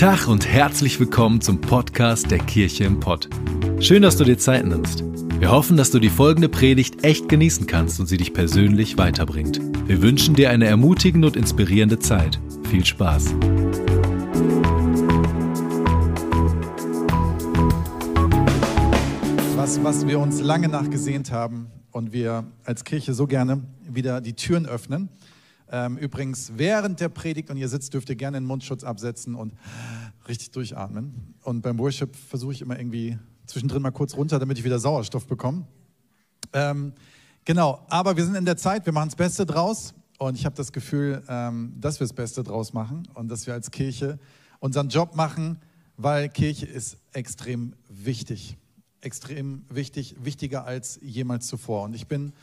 Tag und herzlich willkommen zum Podcast der Kirche im Pott. Schön, dass du dir Zeit nimmst. Wir hoffen, dass du die folgende Predigt echt genießen kannst und sie dich persönlich weiterbringt. Wir wünschen dir eine ermutigende und inspirierende Zeit. Viel Spaß. Was, was wir uns lange nachgesehnt haben und wir als Kirche so gerne wieder die Türen öffnen ähm, übrigens, während der Predigt und ihr sitzt, dürft ihr gerne den Mundschutz absetzen und richtig durchatmen. Und beim Worship versuche ich immer irgendwie zwischendrin mal kurz runter, damit ich wieder Sauerstoff bekomme. Ähm, genau, aber wir sind in der Zeit, wir machen das Beste draus. Und ich habe das Gefühl, ähm, dass wir das Beste draus machen und dass wir als Kirche unseren Job machen, weil Kirche ist extrem wichtig. Extrem wichtig, wichtiger als jemals zuvor. Und ich bin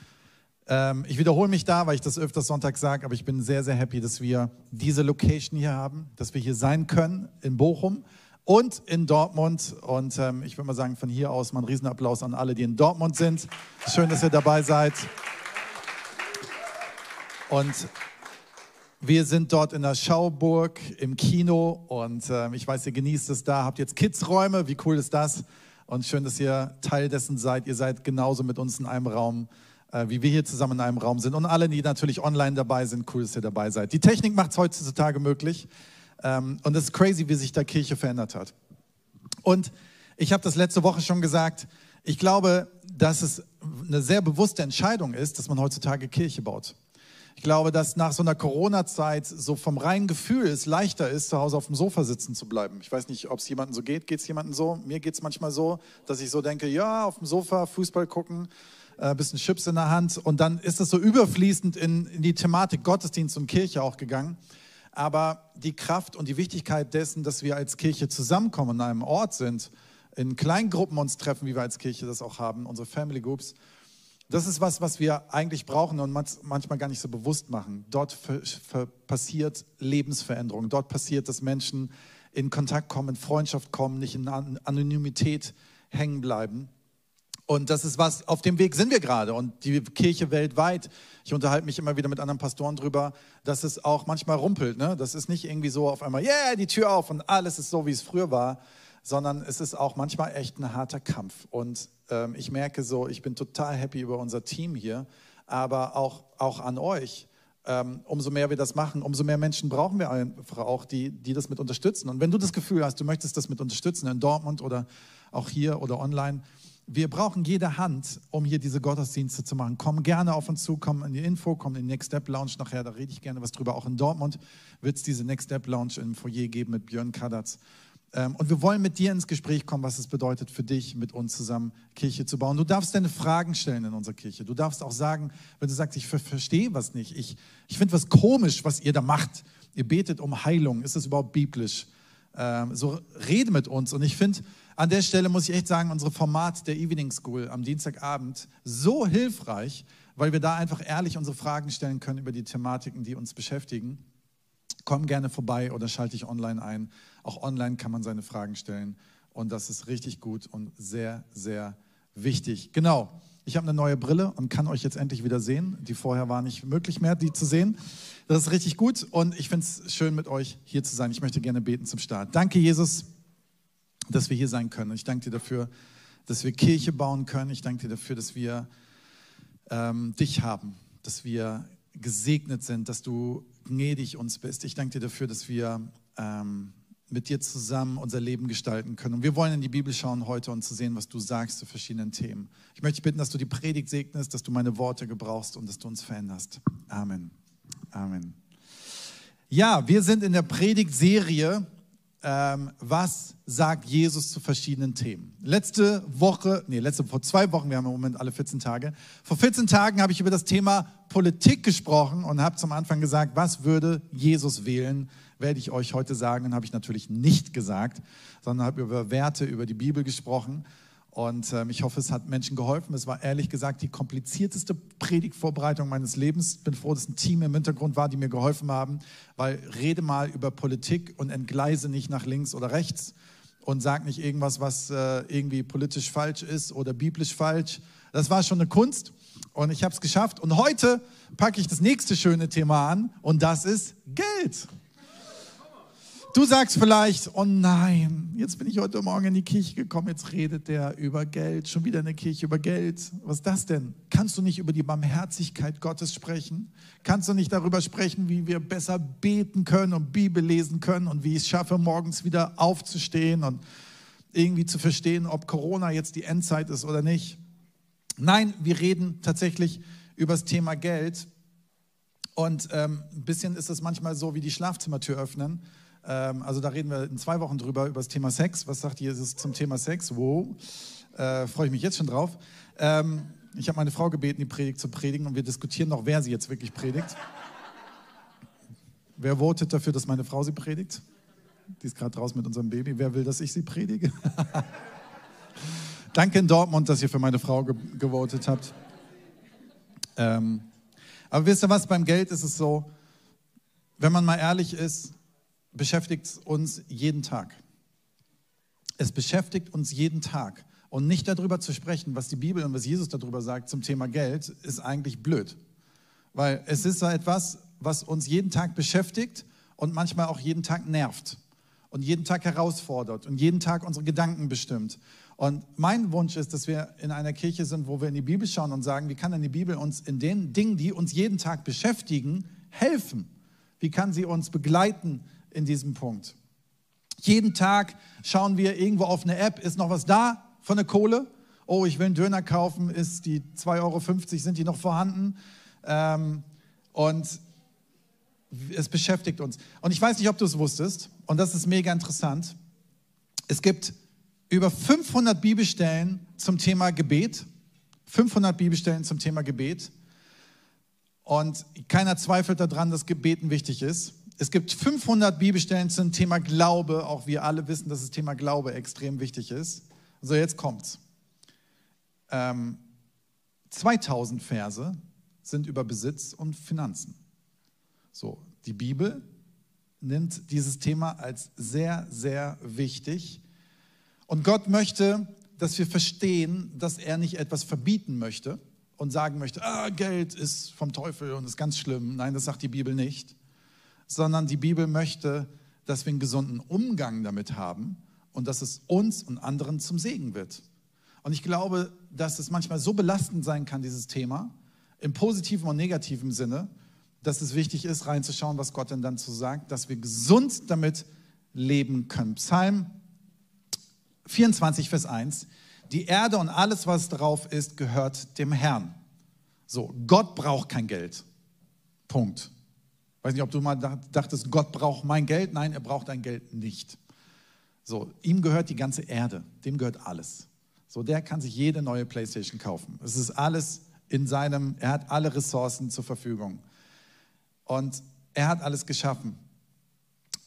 ähm, ich wiederhole mich da, weil ich das öfters Sonntag sage, aber ich bin sehr, sehr happy, dass wir diese Location hier haben, dass wir hier sein können in Bochum und in Dortmund. Und ähm, ich würde mal sagen, von hier aus mal einen Riesenapplaus an alle, die in Dortmund sind. Schön, dass ihr dabei seid. Und wir sind dort in der Schauburg im Kino und äh, ich weiß, ihr genießt es da, habt jetzt Kidsräume, wie cool ist das? Und schön, dass ihr Teil dessen seid. Ihr seid genauso mit uns in einem Raum wie wir hier zusammen in einem Raum sind. Und alle, die natürlich online dabei sind, cool, dass ihr dabei seid. Die Technik macht es heutzutage möglich. Ähm, und es ist crazy, wie sich da Kirche verändert hat. Und ich habe das letzte Woche schon gesagt, ich glaube, dass es eine sehr bewusste Entscheidung ist, dass man heutzutage Kirche baut. Ich glaube, dass nach so einer Corona-Zeit so vom reinen Gefühl es leichter ist, zu Hause auf dem Sofa sitzen zu bleiben. Ich weiß nicht, ob es jemandem so geht. Geht es jemandem so? Mir geht es manchmal so, dass ich so denke, ja, auf dem Sofa Fußball gucken, äh, bisschen Chips in der Hand und dann ist es so überfließend in, in die Thematik Gottesdienst und Kirche auch gegangen. Aber die Kraft und die Wichtigkeit dessen, dass wir als Kirche zusammenkommen, an einem Ort sind, in Kleingruppen uns treffen, wie wir als Kirche das auch haben, unsere Family Groups, das ist was, was wir eigentlich brauchen und manchmal gar nicht so bewusst machen. Dort passiert Lebensveränderung. Dort passiert, dass Menschen in Kontakt kommen, in Freundschaft kommen, nicht in Anonymität hängen bleiben. Und das ist was, auf dem Weg sind wir gerade. Und die Kirche weltweit, ich unterhalte mich immer wieder mit anderen Pastoren drüber, dass es auch manchmal rumpelt. Ne? Das ist nicht irgendwie so auf einmal, yeah, die Tür auf und alles ist so, wie es früher war, sondern es ist auch manchmal echt ein harter Kampf. Und ähm, ich merke so, ich bin total happy über unser Team hier, aber auch, auch an euch. Ähm, umso mehr wir das machen, umso mehr Menschen brauchen wir einfach auch, die, die das mit unterstützen. Und wenn du das Gefühl hast, du möchtest das mit unterstützen in Dortmund oder auch hier oder online, wir brauchen jede Hand, um hier diese Gottesdienste zu machen. Komm gerne auf uns zu, komm in die Info, komm in die Next Step Lounge nachher, da rede ich gerne was drüber. Auch in Dortmund wird es diese Next Step Lounge im Foyer geben mit Björn Kadatz. Ähm, und wir wollen mit dir ins Gespräch kommen, was es bedeutet für dich, mit uns zusammen Kirche zu bauen. Du darfst deine Fragen stellen in unserer Kirche. Du darfst auch sagen, wenn du sagst, ich verstehe was nicht, ich, ich finde was komisch, was ihr da macht. Ihr betet um Heilung. Ist das überhaupt biblisch? Ähm, so rede mit uns. Und ich finde, an der Stelle muss ich echt sagen, unsere Format der Evening School am Dienstagabend so hilfreich, weil wir da einfach ehrlich unsere Fragen stellen können über die Thematiken, die uns beschäftigen. Komm gerne vorbei oder schalte dich online ein. Auch online kann man seine Fragen stellen. Und das ist richtig gut und sehr, sehr wichtig. Genau. Ich habe eine neue Brille und kann euch jetzt endlich wieder sehen. Die vorher war nicht möglich mehr, die zu sehen. Das ist richtig gut und ich finde es schön, mit euch hier zu sein. Ich möchte gerne beten zum Start. Danke, Jesus dass wir hier sein können. Ich danke dir dafür, dass wir Kirche bauen können. Ich danke dir dafür, dass wir ähm, dich haben, dass wir gesegnet sind, dass du gnädig uns bist. Ich danke dir dafür, dass wir ähm, mit dir zusammen unser Leben gestalten können. Und wir wollen in die Bibel schauen heute und zu sehen, was du sagst zu verschiedenen Themen. Ich möchte bitten, dass du die Predigt segnest, dass du meine Worte gebrauchst und dass du uns veränderst. Amen. Amen. Ja, wir sind in der Predigtserie ähm, was sagt Jesus zu verschiedenen Themen. Letzte Woche, nee, letzte, vor zwei Wochen, wir haben im Moment alle 14 Tage, vor 14 Tagen habe ich über das Thema Politik gesprochen und habe zum Anfang gesagt, was würde Jesus wählen, werde ich euch heute sagen. Und habe ich natürlich nicht gesagt, sondern habe über Werte, über die Bibel gesprochen. Und ähm, ich hoffe, es hat Menschen geholfen. Es war ehrlich gesagt die komplizierteste Predigtvorbereitung meines Lebens. Bin froh, dass ein Team im Hintergrund war, die mir geholfen haben, weil rede mal über Politik und entgleise nicht nach links oder rechts und sag nicht irgendwas, was äh, irgendwie politisch falsch ist oder biblisch falsch. Das war schon eine Kunst und ich habe es geschafft. Und heute packe ich das nächste schöne Thema an und das ist Geld. Du sagst vielleicht, oh nein, jetzt bin ich heute Morgen in die Kirche gekommen, jetzt redet der über Geld, schon wieder in der Kirche über Geld. Was ist das denn? Kannst du nicht über die Barmherzigkeit Gottes sprechen? Kannst du nicht darüber sprechen, wie wir besser beten können und Bibel lesen können und wie ich es schaffe, morgens wieder aufzustehen und irgendwie zu verstehen, ob Corona jetzt die Endzeit ist oder nicht? Nein, wir reden tatsächlich über das Thema Geld. Und ähm, ein bisschen ist es manchmal so wie die Schlafzimmertür öffnen ähm, also da reden wir in zwei Wochen drüber, über das Thema Sex. Was sagt Jesus zum Thema Sex? Wow, äh, freue ich mich jetzt schon drauf. Ähm, ich habe meine Frau gebeten, die Predigt zu predigen und wir diskutieren noch, wer sie jetzt wirklich predigt. wer votet dafür, dass meine Frau sie predigt? Die ist gerade draußen mit unserem Baby. Wer will, dass ich sie predige? Danke in Dortmund, dass ihr für meine Frau ge gewotet habt. Ähm, aber wisst ihr was, beim Geld ist es so, wenn man mal ehrlich ist, beschäftigt uns jeden Tag. Es beschäftigt uns jeden Tag. Und nicht darüber zu sprechen, was die Bibel und was Jesus darüber sagt zum Thema Geld, ist eigentlich blöd. Weil es ist so etwas, was uns jeden Tag beschäftigt und manchmal auch jeden Tag nervt und jeden Tag herausfordert und jeden Tag unsere Gedanken bestimmt. Und mein Wunsch ist, dass wir in einer Kirche sind, wo wir in die Bibel schauen und sagen, wie kann denn die Bibel uns in den Dingen, die uns jeden Tag beschäftigen, helfen? Wie kann sie uns begleiten in diesem Punkt. Jeden Tag schauen wir irgendwo auf eine App, ist noch was da von der Kohle? Oh, ich will einen Döner kaufen, ist die 2,50 Euro, sind die noch vorhanden? Ähm, und es beschäftigt uns. Und ich weiß nicht, ob du es wusstest, und das ist mega interessant. Es gibt über 500 Bibelstellen zum Thema Gebet. 500 Bibelstellen zum Thema Gebet. Und keiner zweifelt daran, dass Gebeten wichtig ist. Es gibt 500 Bibelstellen zum Thema Glaube. Auch wir alle wissen, dass das Thema Glaube extrem wichtig ist. So, jetzt kommt's. Ähm, 2000 Verse sind über Besitz und Finanzen. So, die Bibel nimmt dieses Thema als sehr, sehr wichtig. Und Gott möchte, dass wir verstehen, dass er nicht etwas verbieten möchte und sagen möchte, ah, Geld ist vom Teufel und ist ganz schlimm. Nein, das sagt die Bibel nicht sondern die Bibel möchte, dass wir einen gesunden Umgang damit haben und dass es uns und anderen zum Segen wird. Und ich glaube, dass es manchmal so belastend sein kann, dieses Thema, im positiven und negativen Sinne, dass es wichtig ist, reinzuschauen, was Gott denn dann zu sagt, dass wir gesund damit leben können. Psalm 24, Vers 1. Die Erde und alles, was drauf ist, gehört dem Herrn. So, Gott braucht kein Geld. Punkt. Weiß nicht, ob du mal dachtest, Gott braucht mein Geld. Nein, er braucht dein Geld nicht. So, ihm gehört die ganze Erde, dem gehört alles. So, der kann sich jede neue Playstation kaufen. Es ist alles in seinem, er hat alle Ressourcen zur Verfügung. Und er hat alles geschaffen.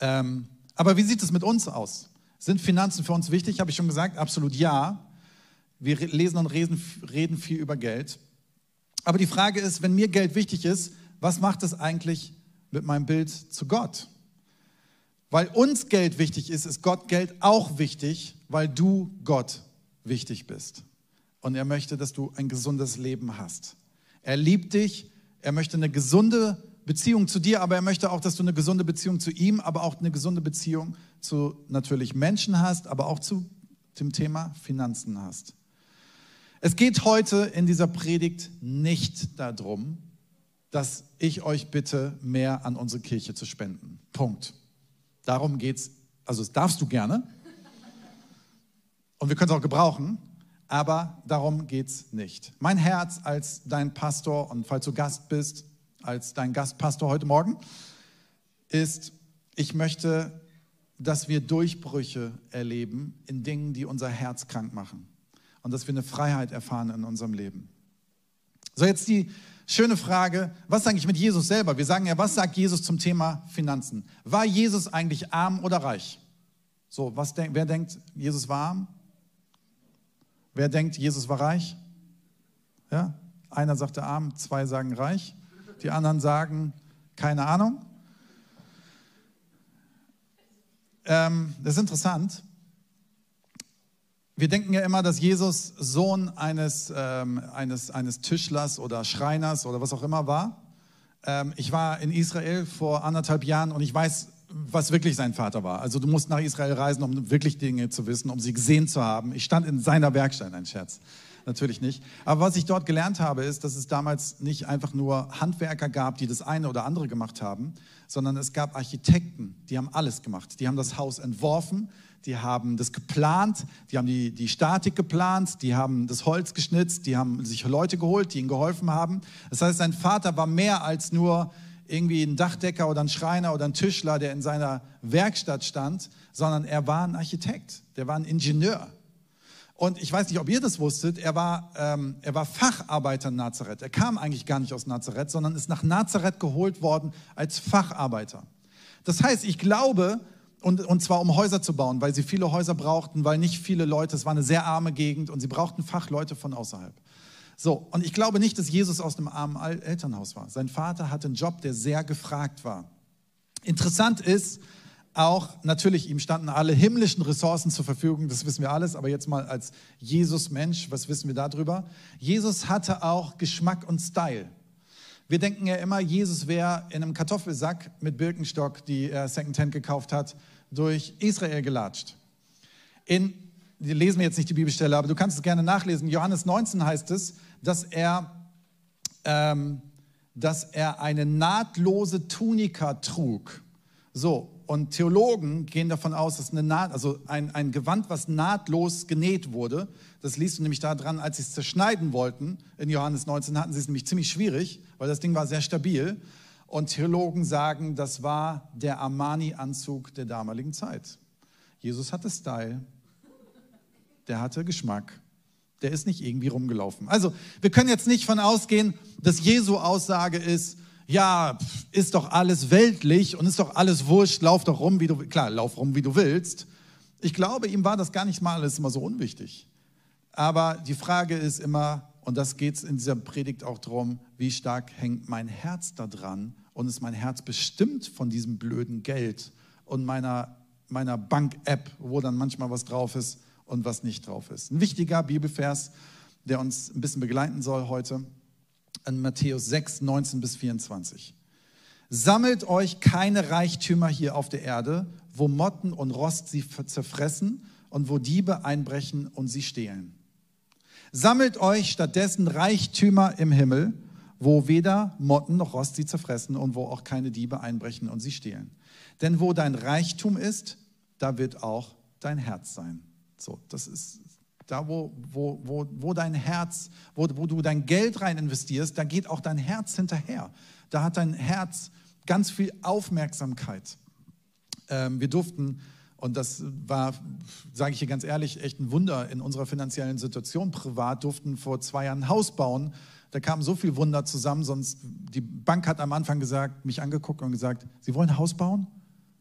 Ähm, aber wie sieht es mit uns aus? Sind Finanzen für uns wichtig? Habe ich schon gesagt, absolut ja. Wir lesen und reden, reden viel über Geld. Aber die Frage ist, wenn mir Geld wichtig ist, was macht es eigentlich mit meinem Bild zu Gott. Weil uns Geld wichtig ist, ist Gott Geld auch wichtig, weil du Gott wichtig bist. Und er möchte, dass du ein gesundes Leben hast. Er liebt dich, er möchte eine gesunde Beziehung zu dir, aber er möchte auch, dass du eine gesunde Beziehung zu ihm, aber auch eine gesunde Beziehung zu natürlich Menschen hast, aber auch zu dem Thema Finanzen hast. Es geht heute in dieser Predigt nicht darum, dass ich euch bitte, mehr an unsere Kirche zu spenden. Punkt. Darum geht's. Also das darfst du gerne. Und wir können es auch gebrauchen, aber darum geht's nicht. Mein Herz als dein Pastor und falls du Gast bist, als dein Gastpastor heute Morgen, ist, ich möchte, dass wir Durchbrüche erleben in Dingen, die unser Herz krank machen. Und dass wir eine Freiheit erfahren in unserem Leben. So, jetzt die Schöne Frage, was eigentlich mit Jesus selber? Wir sagen ja, was sagt Jesus zum Thema Finanzen? War Jesus eigentlich arm oder reich? So, was denk, wer denkt, Jesus war arm? Wer denkt, Jesus war reich? Ja? Einer sagte arm, zwei sagen reich. Die anderen sagen keine Ahnung. Ähm, das ist interessant. Wir denken ja immer, dass Jesus Sohn eines, ähm, eines, eines Tischlers oder Schreiners oder was auch immer war. Ähm, ich war in Israel vor anderthalb Jahren und ich weiß, was wirklich sein Vater war. Also du musst nach Israel reisen, um wirklich Dinge zu wissen, um sie gesehen zu haben. Ich stand in seiner Werkstatt, ein Scherz. Natürlich nicht. Aber was ich dort gelernt habe, ist, dass es damals nicht einfach nur Handwerker gab, die das eine oder andere gemacht haben, sondern es gab Architekten, die haben alles gemacht. Die haben das Haus entworfen, die haben das geplant, die haben die, die Statik geplant, die haben das Holz geschnitzt, die haben sich Leute geholt, die ihnen geholfen haben. Das heißt, sein Vater war mehr als nur irgendwie ein Dachdecker oder ein Schreiner oder ein Tischler, der in seiner Werkstatt stand, sondern er war ein Architekt, der war ein Ingenieur. Und ich weiß nicht, ob ihr das wusstet, er war, ähm, er war Facharbeiter in Nazareth. Er kam eigentlich gar nicht aus Nazareth, sondern ist nach Nazareth geholt worden als Facharbeiter. Das heißt, ich glaube, und, und zwar um Häuser zu bauen, weil sie viele Häuser brauchten, weil nicht viele Leute, es war eine sehr arme Gegend und sie brauchten Fachleute von außerhalb. So, und ich glaube nicht, dass Jesus aus einem armen Elternhaus war. Sein Vater hatte einen Job, der sehr gefragt war. Interessant ist auch, natürlich, ihm standen alle himmlischen Ressourcen zur Verfügung, das wissen wir alles, aber jetzt mal als Jesus-Mensch, was wissen wir darüber? Jesus hatte auch Geschmack und Style. Wir denken ja immer, Jesus wäre in einem Kartoffelsack mit Birkenstock, die er Secondhand gekauft hat, durch Israel gelatscht. In, lesen wir jetzt nicht die Bibelstelle, aber du kannst es gerne nachlesen. Johannes 19 heißt es, dass er, ähm, dass er eine nahtlose Tunika trug. So, und Theologen gehen davon aus, dass eine Naht, also ein, ein Gewand, was nahtlos genäht wurde, das liest du nämlich daran, als sie es zerschneiden wollten, in Johannes 19 hatten sie es nämlich ziemlich schwierig, weil das Ding war sehr stabil. Und Theologen sagen, das war der Armani-Anzug der damaligen Zeit. Jesus hatte Style, der hatte Geschmack der ist nicht irgendwie rumgelaufen. Also, wir können jetzt nicht von ausgehen, dass Jesu Aussage ist, ja, ist doch alles weltlich und ist doch alles wurscht, lauf doch rum, wie du, klar, lauf rum, wie du willst. Ich glaube, ihm war das gar nicht mal alles immer so unwichtig. Aber die Frage ist immer, und das geht es in dieser Predigt auch darum, wie stark hängt mein Herz da dran und ist mein Herz bestimmt von diesem blöden Geld und meiner, meiner Bank-App, wo dann manchmal was drauf ist und was nicht drauf ist. Ein wichtiger Bibelvers, der uns ein bisschen begleiten soll heute, in Matthäus 6, 19 bis 24. Sammelt euch keine Reichtümer hier auf der Erde, wo Motten und Rost sie zerfressen und wo Diebe einbrechen und sie stehlen. Sammelt euch stattdessen Reichtümer im Himmel, wo weder Motten noch Rost sie zerfressen und wo auch keine Diebe einbrechen und sie stehlen. Denn wo dein Reichtum ist, da wird auch dein Herz sein. So, das ist da, wo, wo, wo, wo dein Herz, wo, wo du dein Geld rein investierst, da geht auch dein Herz hinterher. Da hat dein Herz ganz viel Aufmerksamkeit. Ähm, wir durften, und das war, sage ich hier ganz ehrlich, echt ein Wunder in unserer finanziellen Situation privat, durften vor zwei Jahren ein Haus bauen. Da kam so viel Wunder zusammen, sonst die Bank hat am Anfang gesagt, mich angeguckt und gesagt, Sie wollen ein Haus bauen?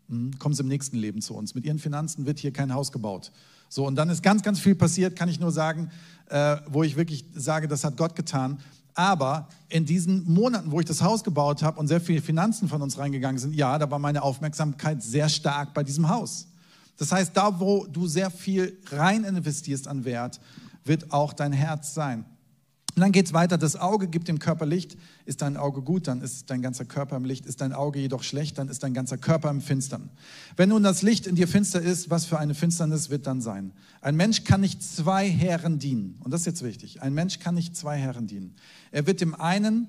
Hm, kommen Sie im nächsten Leben zu uns. Mit Ihren Finanzen wird hier kein Haus gebaut. So, und dann ist ganz, ganz viel passiert, kann ich nur sagen, äh, wo ich wirklich sage, das hat Gott getan. Aber in diesen Monaten, wo ich das Haus gebaut habe und sehr viele Finanzen von uns reingegangen sind, ja, da war meine Aufmerksamkeit sehr stark bei diesem Haus. Das heißt, da, wo du sehr viel rein investierst an Wert, wird auch dein Herz sein. Und dann geht es weiter, das Auge gibt dem Körper Licht. Ist dein Auge gut, dann ist dein ganzer Körper im Licht. Ist dein Auge jedoch schlecht, dann ist dein ganzer Körper im Finstern. Wenn nun das Licht in dir finster ist, was für eine Finsternis wird dann sein? Ein Mensch kann nicht zwei Herren dienen. Und das ist jetzt wichtig. Ein Mensch kann nicht zwei Herren dienen. Er wird dem einen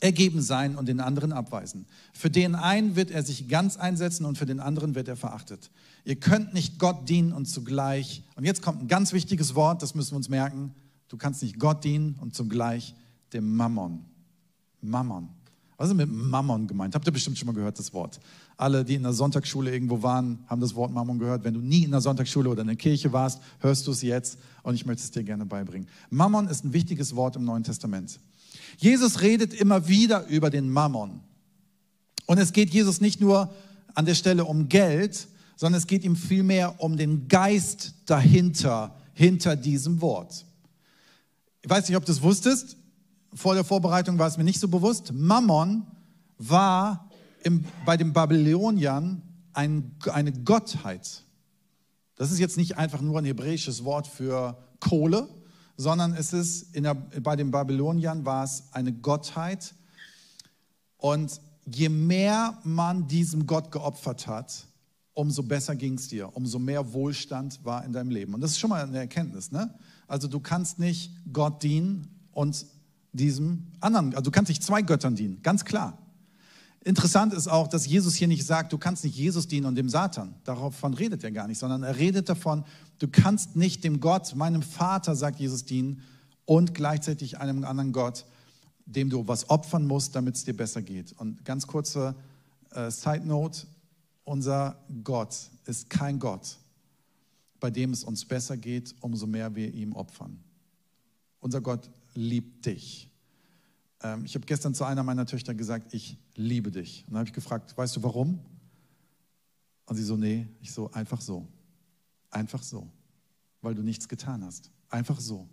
ergeben sein und den anderen abweisen. Für den einen wird er sich ganz einsetzen und für den anderen wird er verachtet. Ihr könnt nicht Gott dienen und zugleich, und jetzt kommt ein ganz wichtiges Wort, das müssen wir uns merken, Du kannst nicht Gott dienen und zugleich dem Mammon. Mammon. Was ist mit Mammon gemeint? Habt ihr bestimmt schon mal gehört, das Wort. Alle, die in der Sonntagsschule irgendwo waren, haben das Wort Mammon gehört. Wenn du nie in der Sonntagsschule oder in der Kirche warst, hörst du es jetzt und ich möchte es dir gerne beibringen. Mammon ist ein wichtiges Wort im Neuen Testament. Jesus redet immer wieder über den Mammon. Und es geht Jesus nicht nur an der Stelle um Geld, sondern es geht ihm vielmehr um den Geist dahinter, hinter diesem Wort. Ich weiß nicht, ob du es wusstest. Vor der Vorbereitung war es mir nicht so bewusst. Mammon war im, bei den Babyloniern ein, eine Gottheit. Das ist jetzt nicht einfach nur ein hebräisches Wort für Kohle, sondern es ist der, bei den Babyloniern war es eine Gottheit. Und je mehr man diesem Gott geopfert hat, umso besser ging es dir, umso mehr Wohlstand war in deinem Leben. Und das ist schon mal eine Erkenntnis. Ne? Also du kannst nicht Gott dienen und diesem anderen, also du kannst nicht zwei Göttern dienen, ganz klar. Interessant ist auch, dass Jesus hier nicht sagt, du kannst nicht Jesus dienen und dem Satan. Davon redet er gar nicht, sondern er redet davon, du kannst nicht dem Gott, meinem Vater, sagt Jesus, dienen und gleichzeitig einem anderen Gott, dem du was opfern musst, damit es dir besser geht. Und ganz kurze äh, Side Note, unser Gott ist kein Gott, bei dem es uns besser geht, umso mehr wir ihm opfern. Unser Gott liebt dich. Ähm, ich habe gestern zu einer meiner Töchter gesagt, ich liebe dich. Und dann habe ich gefragt, weißt du warum? Und sie so, nee, ich so, einfach so. Einfach so. Weil du nichts getan hast. Einfach so.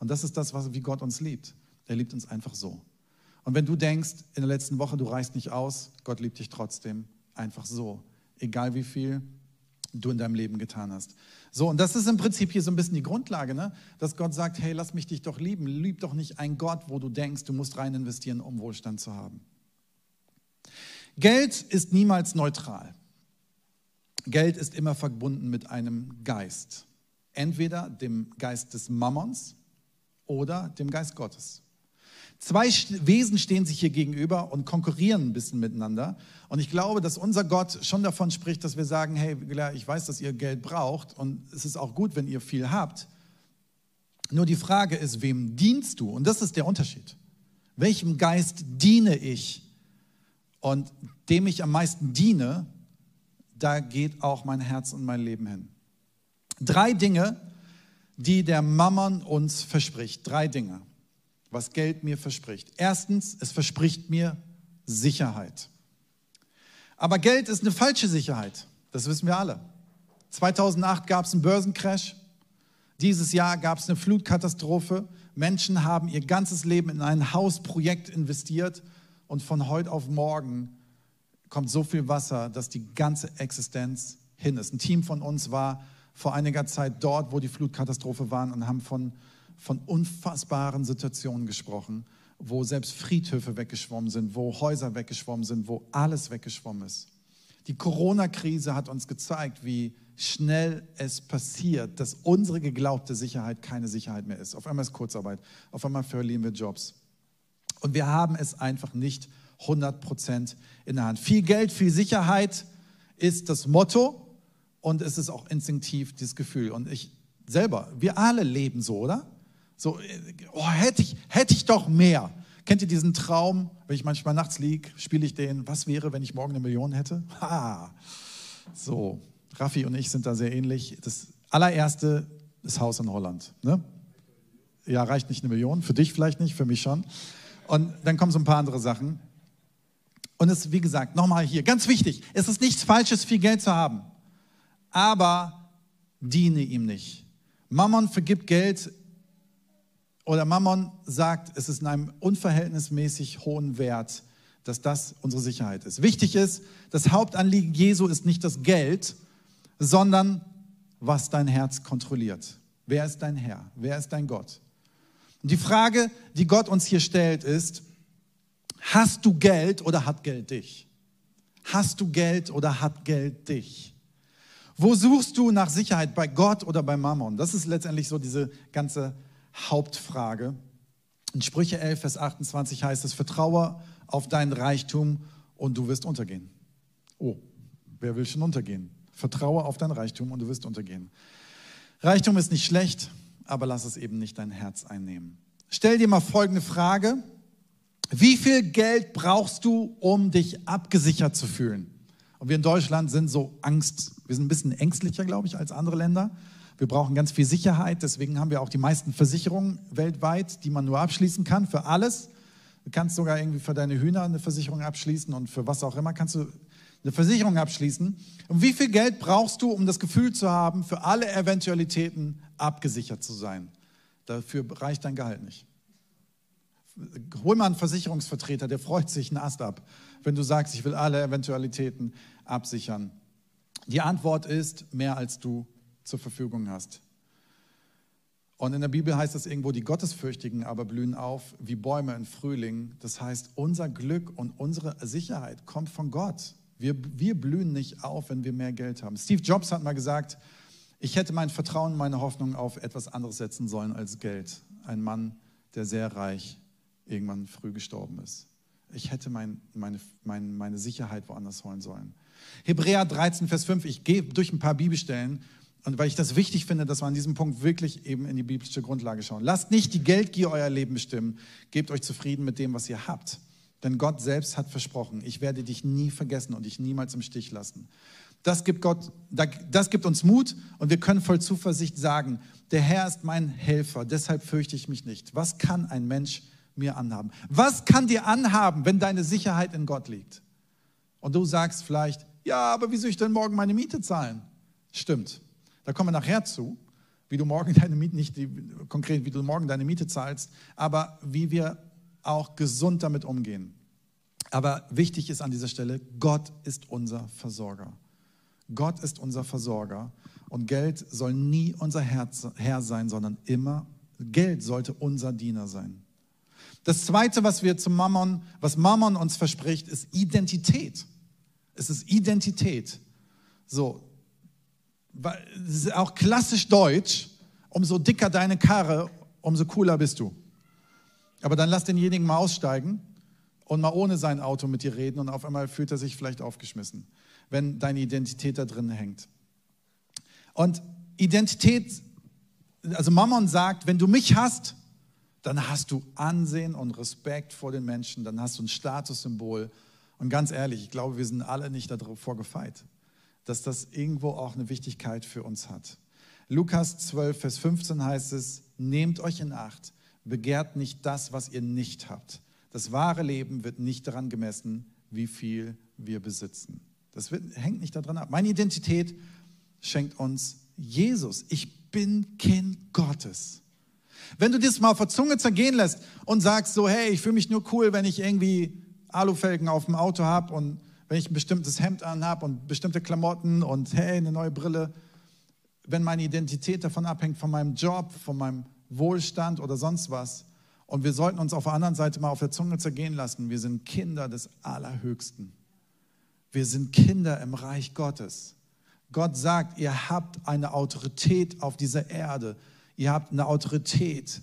Und das ist das, was, wie Gott uns liebt. Er liebt uns einfach so. Und wenn du denkst, in der letzten Woche, du reichst nicht aus, Gott liebt dich trotzdem einfach so. Egal wie viel du in deinem Leben getan hast. So, und das ist im Prinzip hier so ein bisschen die Grundlage, ne? dass Gott sagt, hey, lass mich dich doch lieben. Lieb doch nicht einen Gott, wo du denkst, du musst rein investieren, um Wohlstand zu haben. Geld ist niemals neutral. Geld ist immer verbunden mit einem Geist. Entweder dem Geist des Mammons oder dem Geist Gottes. Zwei Wesen stehen sich hier gegenüber und konkurrieren ein bisschen miteinander. Und ich glaube, dass unser Gott schon davon spricht, dass wir sagen, hey, ich weiß, dass ihr Geld braucht und es ist auch gut, wenn ihr viel habt. Nur die Frage ist, wem dienst du? Und das ist der Unterschied. Welchem Geist diene ich? Und dem ich am meisten diene, da geht auch mein Herz und mein Leben hin. Drei Dinge, die der Mammon uns verspricht. Drei Dinge was Geld mir verspricht. Erstens, es verspricht mir Sicherheit. Aber Geld ist eine falsche Sicherheit. Das wissen wir alle. 2008 gab es einen Börsencrash. Dieses Jahr gab es eine Flutkatastrophe. Menschen haben ihr ganzes Leben in ein Hausprojekt investiert und von heute auf morgen kommt so viel Wasser, dass die ganze Existenz hin ist. Ein Team von uns war vor einiger Zeit dort, wo die Flutkatastrophe war und haben von von unfassbaren Situationen gesprochen, wo selbst Friedhöfe weggeschwommen sind, wo Häuser weggeschwommen sind, wo alles weggeschwommen ist. Die Corona-Krise hat uns gezeigt, wie schnell es passiert, dass unsere geglaubte Sicherheit keine Sicherheit mehr ist. Auf einmal ist Kurzarbeit, auf einmal verlieren wir Jobs. Und wir haben es einfach nicht 100 Prozent in der Hand. Viel Geld, viel Sicherheit ist das Motto und es ist auch instinktiv dieses Gefühl. Und ich selber, wir alle leben so, oder? So, oh, hätte, ich, hätte ich doch mehr. Kennt ihr diesen Traum, wenn ich manchmal nachts liege, spiele ich den, was wäre, wenn ich morgen eine Million hätte? Ha! So, Raffi und ich sind da sehr ähnlich. Das allererste ist Haus in Holland. Ne? Ja, reicht nicht eine Million, für dich vielleicht nicht, für mich schon. Und dann kommen so ein paar andere Sachen. Und es, wie gesagt, nochmal hier, ganz wichtig, es ist nichts Falsches, viel Geld zu haben, aber diene ihm nicht. Mammon vergibt Geld oder Mammon sagt, es ist in einem unverhältnismäßig hohen Wert, dass das unsere Sicherheit ist. Wichtig ist, das Hauptanliegen Jesu ist nicht das Geld, sondern was dein Herz kontrolliert. Wer ist dein Herr? Wer ist dein Gott? Und die Frage, die Gott uns hier stellt, ist, hast du Geld oder hat Geld dich? Hast du Geld oder hat Geld dich? Wo suchst du nach Sicherheit? Bei Gott oder bei Mammon? Das ist letztendlich so diese ganze Hauptfrage. In Sprüche 11, Vers 28 heißt es, vertraue auf deinen Reichtum und du wirst untergehen. Oh, wer will schon untergehen? Vertraue auf dein Reichtum und du wirst untergehen. Reichtum ist nicht schlecht, aber lass es eben nicht dein Herz einnehmen. Stell dir mal folgende Frage. Wie viel Geld brauchst du, um dich abgesichert zu fühlen? Und wir in Deutschland sind so Angst, wir sind ein bisschen ängstlicher, glaube ich, als andere Länder. Wir brauchen ganz viel Sicherheit, deswegen haben wir auch die meisten Versicherungen weltweit, die man nur abschließen kann für alles. Du kannst sogar irgendwie für deine Hühner eine Versicherung abschließen und für was auch immer kannst du eine Versicherung abschließen. Und wie viel Geld brauchst du, um das Gefühl zu haben, für alle Eventualitäten abgesichert zu sein? Dafür reicht dein Gehalt nicht. Hol mal einen Versicherungsvertreter, der freut sich einen Ast ab, wenn du sagst, ich will alle Eventualitäten absichern. Die Antwort ist mehr als du zur Verfügung hast. Und in der Bibel heißt es irgendwo, die Gottesfürchtigen aber blühen auf wie Bäume im Frühling. Das heißt, unser Glück und unsere Sicherheit kommt von Gott. Wir, wir blühen nicht auf, wenn wir mehr Geld haben. Steve Jobs hat mal gesagt, ich hätte mein Vertrauen, meine Hoffnung auf etwas anderes setzen sollen als Geld. Ein Mann, der sehr reich irgendwann früh gestorben ist. Ich hätte mein, meine, meine, meine Sicherheit woanders holen sollen. Hebräer 13, Vers 5, ich gehe durch ein paar Bibelstellen und weil ich das wichtig finde, dass wir an diesem Punkt wirklich eben in die biblische Grundlage schauen. Lasst nicht die Geldgier euer Leben bestimmen. Gebt euch zufrieden mit dem, was ihr habt. Denn Gott selbst hat versprochen, ich werde dich nie vergessen und dich niemals im Stich lassen. Das gibt, Gott, das gibt uns Mut und wir können voll Zuversicht sagen, der Herr ist mein Helfer, deshalb fürchte ich mich nicht. Was kann ein Mensch mir anhaben? Was kann dir anhaben, wenn deine Sicherheit in Gott liegt? Und du sagst vielleicht, ja, aber wie soll ich denn morgen meine Miete zahlen? Stimmt. Da kommen wir nachher zu, wie du morgen deine Miete, nicht die, konkret, wie du morgen deine Miete zahlst, aber wie wir auch gesund damit umgehen. Aber wichtig ist an dieser Stelle, Gott ist unser Versorger. Gott ist unser Versorger und Geld soll nie unser Herr sein, sondern immer, Geld sollte unser Diener sein. Das zweite, was wir zum Mammon, was Mammon uns verspricht, ist Identität. Es ist Identität. So, auch klassisch deutsch, umso dicker deine Karre, umso cooler bist du. Aber dann lass denjenigen mal aussteigen und mal ohne sein Auto mit dir reden und auf einmal fühlt er sich vielleicht aufgeschmissen, wenn deine Identität da drin hängt. Und Identität, also Mammon sagt, wenn du mich hast, dann hast du Ansehen und Respekt vor den Menschen, dann hast du ein Statussymbol. Und ganz ehrlich, ich glaube, wir sind alle nicht davor gefeit dass das irgendwo auch eine Wichtigkeit für uns hat. Lukas 12, Vers 15 heißt es, nehmt euch in Acht, begehrt nicht das, was ihr nicht habt. Das wahre Leben wird nicht daran gemessen, wie viel wir besitzen. Das wird, hängt nicht daran ab. Meine Identität schenkt uns Jesus. Ich bin Kind Gottes. Wenn du das mal vor Zunge zergehen lässt und sagst so, hey, ich fühle mich nur cool, wenn ich irgendwie Alufelgen auf dem Auto habe und wenn ich ein bestimmtes Hemd anhabe und bestimmte Klamotten und hey, eine neue Brille, wenn meine Identität davon abhängt, von meinem Job, von meinem Wohlstand oder sonst was. Und wir sollten uns auf der anderen Seite mal auf der Zunge zergehen lassen. Wir sind Kinder des Allerhöchsten. Wir sind Kinder im Reich Gottes. Gott sagt, ihr habt eine Autorität auf dieser Erde. Ihr habt eine Autorität,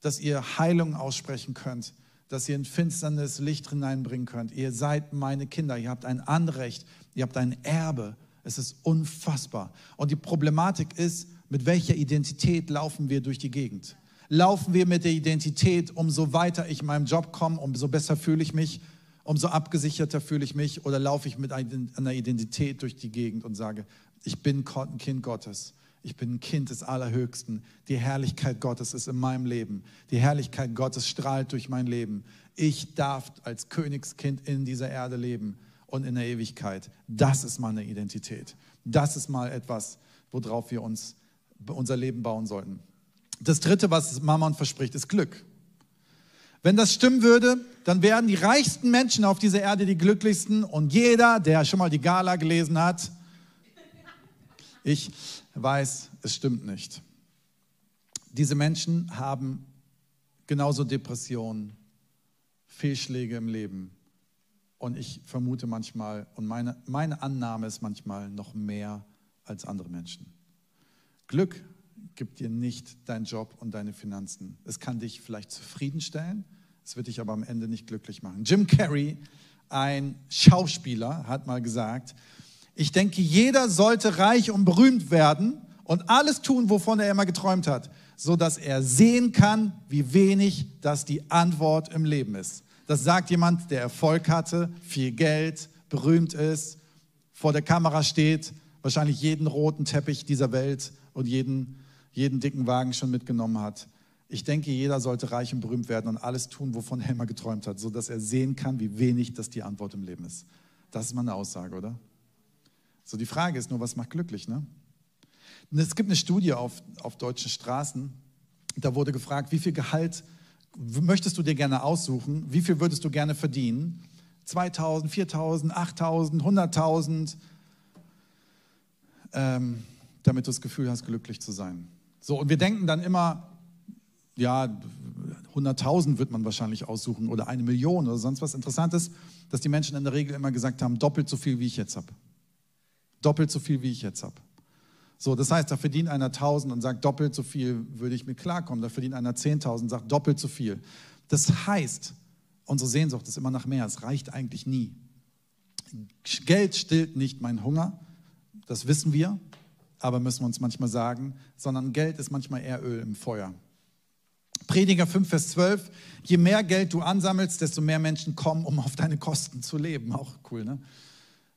dass ihr Heilung aussprechen könnt, dass ihr in finsternes Licht hineinbringen könnt. Ihr seid meine Kinder, ihr habt ein Anrecht, ihr habt ein Erbe. Es ist unfassbar. Und die Problematik ist, mit welcher Identität laufen wir durch die Gegend? Laufen wir mit der Identität, umso weiter ich in meinem Job komme, umso besser fühle ich mich, umso abgesicherter fühle ich mich? Oder laufe ich mit einer Identität durch die Gegend und sage, ich bin ein Kind Gottes ich bin ein Kind des Allerhöchsten. Die Herrlichkeit Gottes ist in meinem Leben. Die Herrlichkeit Gottes strahlt durch mein Leben. Ich darf als Königskind in dieser Erde leben und in der Ewigkeit. Das ist meine Identität. Das ist mal etwas, worauf wir uns unser Leben bauen sollten. Das dritte, was Mammon verspricht, ist Glück. Wenn das stimmen würde, dann wären die reichsten Menschen auf dieser Erde die glücklichsten und jeder, der schon mal die Gala gelesen hat, ich weiß, es stimmt nicht. Diese Menschen haben genauso Depressionen, Fehlschläge im Leben. Und ich vermute manchmal, und meine, meine Annahme ist manchmal noch mehr als andere Menschen. Glück gibt dir nicht dein Job und deine Finanzen. Es kann dich vielleicht zufriedenstellen, es wird dich aber am Ende nicht glücklich machen. Jim Carrey, ein Schauspieler, hat mal gesagt, ich denke, jeder sollte reich und berühmt werden und alles tun, wovon er immer geträumt hat, so dass er sehen kann, wie wenig das die Antwort im Leben ist. Das sagt jemand, der Erfolg hatte, viel Geld, berühmt ist, vor der Kamera steht, wahrscheinlich jeden roten Teppich dieser Welt und jeden, jeden dicken Wagen schon mitgenommen hat. Ich denke, jeder sollte reich und berühmt werden und alles tun, wovon er immer geträumt hat, so dass er sehen kann, wie wenig das die Antwort im Leben ist. Das ist mal eine Aussage, oder? So, die Frage ist nur, was macht glücklich, ne? Es gibt eine Studie auf, auf deutschen Straßen, da wurde gefragt, wie viel Gehalt möchtest du dir gerne aussuchen? Wie viel würdest du gerne verdienen? 2000, 4000, 8000, 100.000, ähm, damit du das Gefühl hast, glücklich zu sein. So, und wir denken dann immer, ja, 100.000 wird man wahrscheinlich aussuchen oder eine Million oder sonst was. Interessant ist, dass die Menschen in der Regel immer gesagt haben, doppelt so viel, wie ich jetzt habe. Doppelt so viel, wie ich jetzt habe. So, das heißt, da verdient einer 1000 und sagt, doppelt so viel würde ich mir klarkommen. Da verdient einer 10.000 und sagt, doppelt so viel. Das heißt, unsere Sehnsucht ist immer nach mehr. Es reicht eigentlich nie. Geld stillt nicht meinen Hunger, das wissen wir, aber müssen wir uns manchmal sagen, sondern Geld ist manchmal eher Öl im Feuer. Prediger 5, Vers 12, je mehr Geld du ansammelst, desto mehr Menschen kommen, um auf deine Kosten zu leben. Auch cool, ne?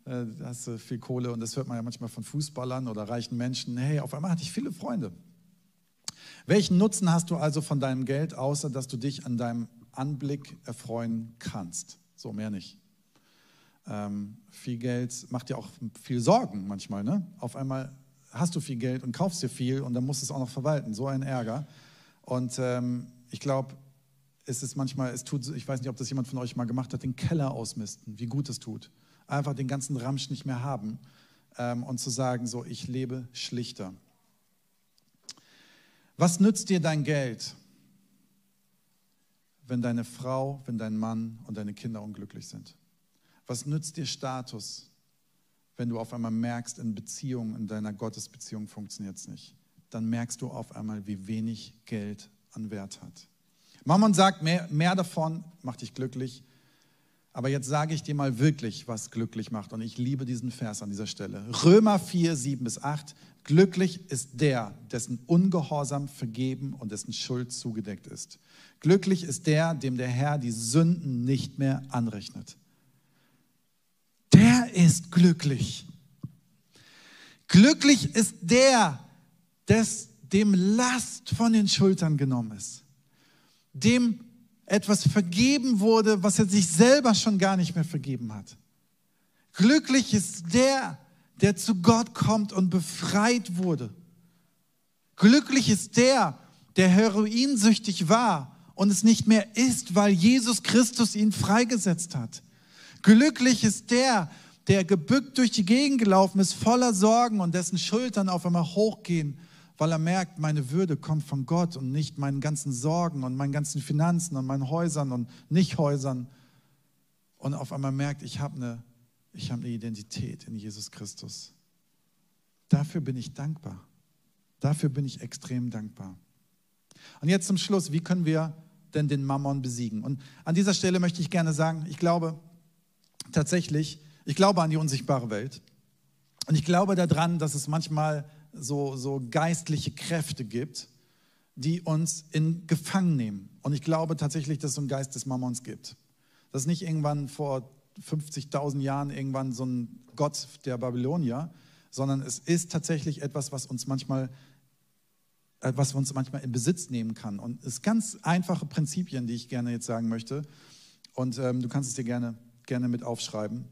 Äh, da hast du viel Kohle und das hört man ja manchmal von Fußballern oder reichen Menschen. Hey, auf einmal hatte ich viele Freunde. Welchen Nutzen hast du also von deinem Geld, außer dass du dich an deinem Anblick erfreuen kannst? So mehr nicht. Ähm, viel Geld macht dir auch viel Sorgen manchmal. Ne? Auf einmal hast du viel Geld und kaufst dir viel und dann musst du es auch noch verwalten. So ein Ärger. Und ähm, ich glaube, es ist manchmal, es tut, ich weiß nicht, ob das jemand von euch mal gemacht hat, den Keller ausmisten, wie gut es tut. Einfach den ganzen Ramsch nicht mehr haben ähm, und zu sagen, so, ich lebe schlichter. Was nützt dir dein Geld, wenn deine Frau, wenn dein Mann und deine Kinder unglücklich sind? Was nützt dir Status, wenn du auf einmal merkst, in Beziehungen, in deiner Gottesbeziehung funktioniert es nicht? Dann merkst du auf einmal, wie wenig Geld an Wert hat. Mammon sagt, mehr, mehr davon macht dich glücklich. Aber jetzt sage ich dir mal wirklich, was glücklich macht. Und ich liebe diesen Vers an dieser Stelle. Römer 4, 7 bis 8. Glücklich ist der, dessen Ungehorsam vergeben und dessen Schuld zugedeckt ist. Glücklich ist der, dem der Herr die Sünden nicht mehr anrechnet der ist glücklich. Glücklich ist der, des, dem Last von den Schultern genommen ist, dem etwas vergeben wurde, was er sich selber schon gar nicht mehr vergeben hat. Glücklich ist der, der zu Gott kommt und befreit wurde. Glücklich ist der, der heroinsüchtig war und es nicht mehr ist, weil Jesus Christus ihn freigesetzt hat. Glücklich ist der, der gebückt durch die Gegend gelaufen ist, voller Sorgen und dessen Schultern auf einmal hochgehen, weil er merkt, meine Würde kommt von Gott und nicht meinen ganzen Sorgen und meinen ganzen Finanzen und meinen Häusern und Nichthäusern. Und auf einmal merkt, ich habe eine, ich habe eine Identität in Jesus Christus. Dafür bin ich dankbar. Dafür bin ich extrem dankbar. Und jetzt zum Schluss, wie können wir denn den Mammon besiegen? Und an dieser Stelle möchte ich gerne sagen, ich glaube, tatsächlich, ich glaube an die unsichtbare Welt. Und ich glaube daran, dass es manchmal so, so geistliche Kräfte gibt, die uns in Gefangen nehmen. Und ich glaube tatsächlich, dass es so einen Geist des Mammons gibt. Dass nicht irgendwann vor 50.000 Jahren irgendwann so ein Gott der Babylonier, sondern es ist tatsächlich etwas, was uns manchmal äh, was uns manchmal in Besitz nehmen kann. Und es sind ganz einfache Prinzipien, die ich gerne jetzt sagen möchte. Und ähm, du kannst es dir gerne gerne mit aufschreiben.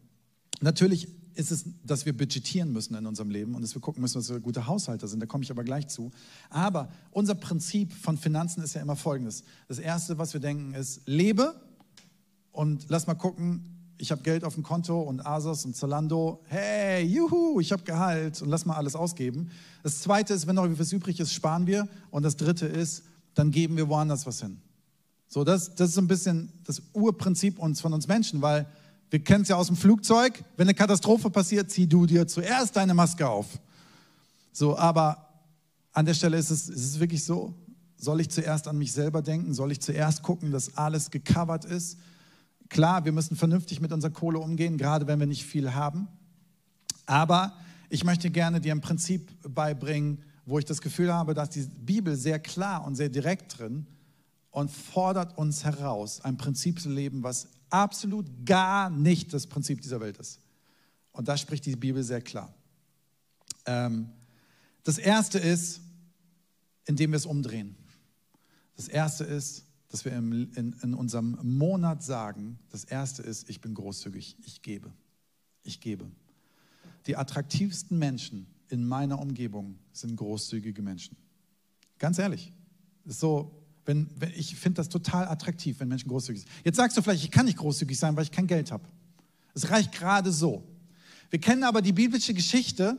Natürlich ist es, dass wir budgetieren müssen in unserem Leben und dass wir gucken müssen, dass wir gute Haushalter sind. Da komme ich aber gleich zu. Aber unser Prinzip von Finanzen ist ja immer folgendes. Das Erste, was wir denken, ist, lebe und lass mal gucken, ich habe Geld auf dem Konto und Asos und Zalando. Hey, juhu, ich habe Gehalt und lass mal alles ausgeben. Das Zweite ist, wenn noch etwas übrig ist, sparen wir. Und das Dritte ist, dann geben wir woanders was hin. So, das, das ist so ein bisschen das Urprinzip uns, von uns Menschen, weil wir kennen es ja aus dem Flugzeug. Wenn eine Katastrophe passiert, zieh du dir zuerst deine Maske auf. So, aber an der Stelle ist es, ist es wirklich so. Soll ich zuerst an mich selber denken? Soll ich zuerst gucken, dass alles gecovert ist? Klar, wir müssen vernünftig mit unserer Kohle umgehen, gerade wenn wir nicht viel haben. Aber ich möchte gerne dir ein Prinzip beibringen, wo ich das Gefühl habe, dass die Bibel sehr klar und sehr direkt drin und fordert uns heraus, ein Prinzip zu leben, was absolut gar nicht das Prinzip dieser Welt ist. Und da spricht die Bibel sehr klar. Ähm, das erste ist, indem wir es umdrehen. Das erste ist, dass wir im, in, in unserem Monat sagen, das erste ist, ich bin großzügig, ich gebe. Ich gebe. Die attraktivsten Menschen in meiner Umgebung sind großzügige Menschen. Ganz ehrlich. Ist so, wenn, wenn, ich finde das total attraktiv, wenn Menschen großzügig sind. Jetzt sagst du vielleicht, ich kann nicht großzügig sein, weil ich kein Geld habe. Es reicht gerade so. Wir kennen aber die biblische Geschichte,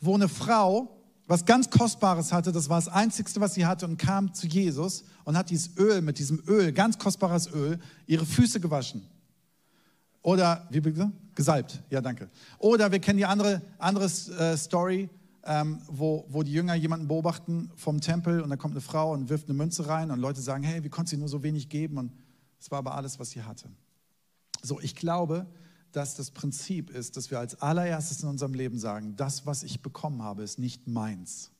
wo eine Frau was ganz Kostbares hatte, das war das Einzigste, was sie hatte und kam zu Jesus und hat dieses Öl, mit diesem Öl, ganz kostbares Öl, ihre Füße gewaschen. Oder, wie bitte? Gesalbt, ja danke. Oder wir kennen die andere, andere äh, Story, ähm, wo, wo die Jünger jemanden beobachten vom Tempel und da kommt eine Frau und wirft eine Münze rein und Leute sagen, hey, wie konnte sie nur so wenig geben? Und es war aber alles, was sie hatte. So, ich glaube, dass das Prinzip ist, dass wir als allererstes in unserem Leben sagen, das, was ich bekommen habe, ist nicht meins.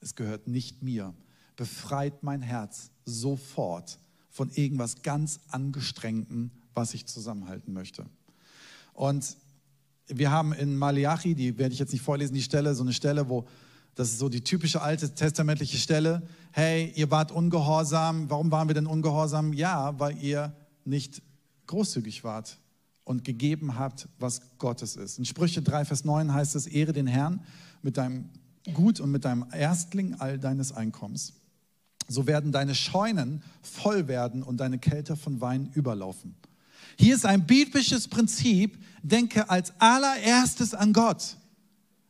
Es gehört nicht mir. Befreit mein Herz sofort von irgendwas ganz Angestrengten, was ich zusammenhalten möchte. Und wir haben in Malachi, die werde ich jetzt nicht vorlesen, die Stelle, so eine Stelle, wo das ist so die typische alte testamentliche Stelle. Hey, ihr wart ungehorsam. Warum waren wir denn ungehorsam? Ja, weil ihr nicht großzügig wart und gegeben habt, was Gottes ist. In Sprüche 3, Vers 9 heißt es, ehre den Herrn mit deinem Gut und mit deinem Erstling all deines Einkommens. So werden deine Scheunen voll werden und deine Kälte von Wein überlaufen. Hier ist ein biblisches Prinzip, denke als allererstes an Gott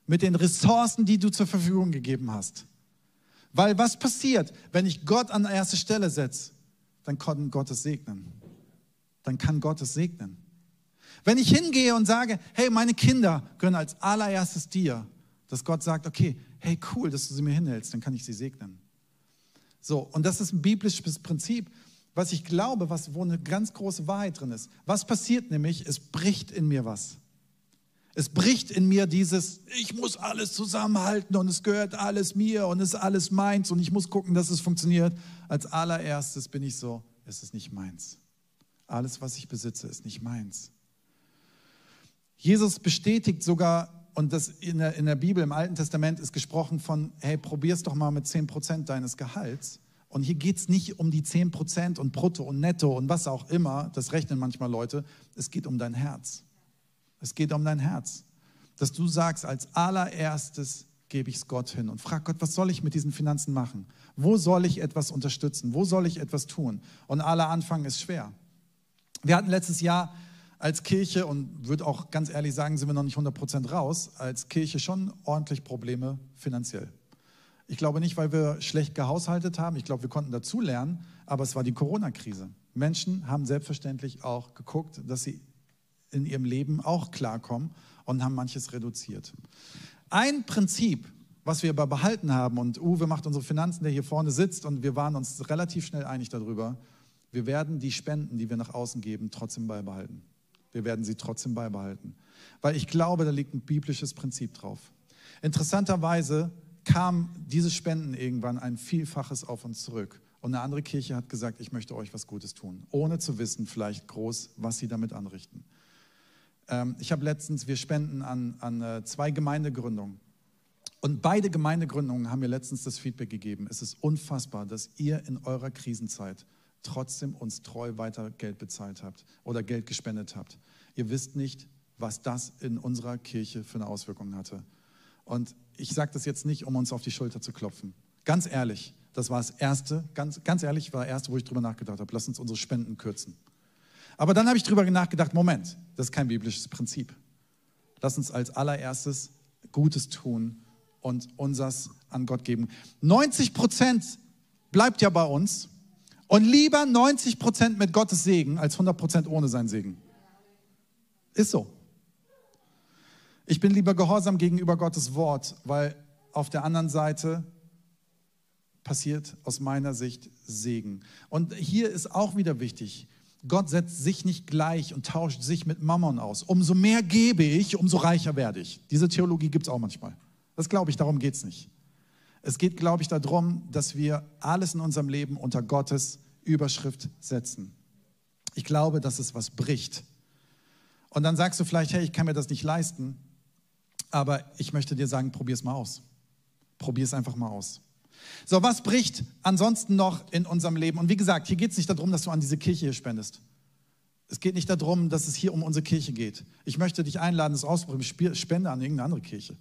mit den Ressourcen, die du zur Verfügung gegeben hast. Weil was passiert, wenn ich Gott an erste Stelle setze? Dann kann Gott es segnen. Dann kann Gott es segnen. Wenn ich hingehe und sage, hey, meine Kinder gehören als allererstes dir, dass Gott sagt, okay, hey, cool, dass du sie mir hinhältst, dann kann ich sie segnen. So, und das ist ein biblisches Prinzip, was ich glaube, was, wo eine ganz große Wahrheit drin ist. Was passiert nämlich? Es bricht in mir was. Es bricht in mir dieses, ich muss alles zusammenhalten und es gehört alles mir und es ist alles meins und ich muss gucken, dass es funktioniert. Als allererstes bin ich so, es ist nicht meins. Alles, was ich besitze, ist nicht meins. Jesus bestätigt sogar, und das in der, in der Bibel, im Alten Testament ist gesprochen von, hey, probier's doch mal mit 10% deines Gehalts. Und hier geht es nicht um die 10% und Brutto und Netto und was auch immer, das rechnen manchmal Leute, es geht um dein Herz. Es geht um dein Herz. Dass du sagst, als allererstes gebe ich es Gott hin und frag Gott, was soll ich mit diesen Finanzen machen? Wo soll ich etwas unterstützen? Wo soll ich etwas tun? Und aller Anfang ist schwer. Wir hatten letztes Jahr als Kirche, und würde auch ganz ehrlich sagen, sind wir noch nicht 100% raus, als Kirche schon ordentlich Probleme finanziell. Ich glaube nicht, weil wir schlecht gehaushaltet haben. Ich glaube, wir konnten dazu lernen, aber es war die Corona-Krise. Menschen haben selbstverständlich auch geguckt, dass sie in ihrem Leben auch klarkommen und haben manches reduziert. Ein Prinzip, was wir aber behalten haben, und Uwe macht unsere Finanzen, der hier vorne sitzt, und wir waren uns relativ schnell einig darüber, wir werden die Spenden, die wir nach außen geben, trotzdem beibehalten. Wir werden sie trotzdem beibehalten. Weil ich glaube, da liegt ein biblisches Prinzip drauf. Interessanterweise kam diese Spenden irgendwann ein Vielfaches auf uns zurück. Und eine andere Kirche hat gesagt, ich möchte euch was Gutes tun, ohne zu wissen vielleicht groß, was sie damit anrichten. Ähm, ich habe letztens, wir spenden an, an äh, zwei Gemeindegründungen. Und beide Gemeindegründungen haben mir letztens das Feedback gegeben. Es ist unfassbar, dass ihr in eurer Krisenzeit trotzdem uns treu weiter Geld bezahlt habt oder Geld gespendet habt. Ihr wisst nicht, was das in unserer Kirche für eine Auswirkung hatte. Und ich sage das jetzt nicht, um uns auf die Schulter zu klopfen. Ganz ehrlich, das war das Erste, ganz, ganz ehrlich, war das Erste, wo ich drüber nachgedacht habe. Lass uns unsere Spenden kürzen. Aber dann habe ich drüber nachgedacht, Moment, das ist kein biblisches Prinzip. Lass uns als allererstes Gutes tun und unsers an Gott geben. 90 Prozent bleibt ja bei uns und lieber 90 Prozent mit Gottes Segen als 100 Prozent ohne seinen Segen. Ist so. Ich bin lieber gehorsam gegenüber Gottes Wort, weil auf der anderen Seite passiert aus meiner Sicht Segen. Und hier ist auch wieder wichtig, Gott setzt sich nicht gleich und tauscht sich mit Mammon aus. Umso mehr gebe ich, umso reicher werde ich. Diese Theologie gibt es auch manchmal. Das glaube ich, darum geht es nicht. Es geht, glaube ich, darum, dass wir alles in unserem Leben unter Gottes Überschrift setzen. Ich glaube, dass es was bricht. Und dann sagst du vielleicht, hey, ich kann mir das nicht leisten, aber ich möchte dir sagen, probier es mal aus. Probier es einfach mal aus. So, was bricht ansonsten noch in unserem Leben? Und wie gesagt, hier geht es nicht darum, dass du an diese Kirche hier spendest. Es geht nicht darum, dass es hier um unsere Kirche geht. Ich möchte dich einladen, das auszuprobieren. Spende an irgendeine andere Kirche.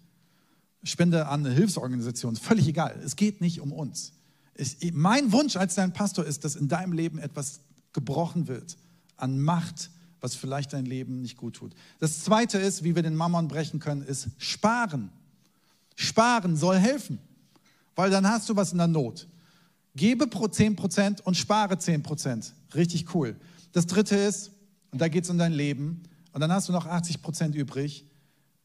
Spende an eine Hilfsorganisation, völlig egal. Es geht nicht um uns. Ich, mein Wunsch als dein Pastor ist, dass in deinem Leben etwas gebrochen wird an Macht, was vielleicht dein Leben nicht gut tut. Das zweite ist, wie wir den Mammon brechen können, ist sparen. Sparen soll helfen, weil dann hast du was in der Not. Gebe pro 10% und spare 10%. Richtig cool. Das dritte ist, und da geht es um dein Leben, und dann hast du noch 80% übrig.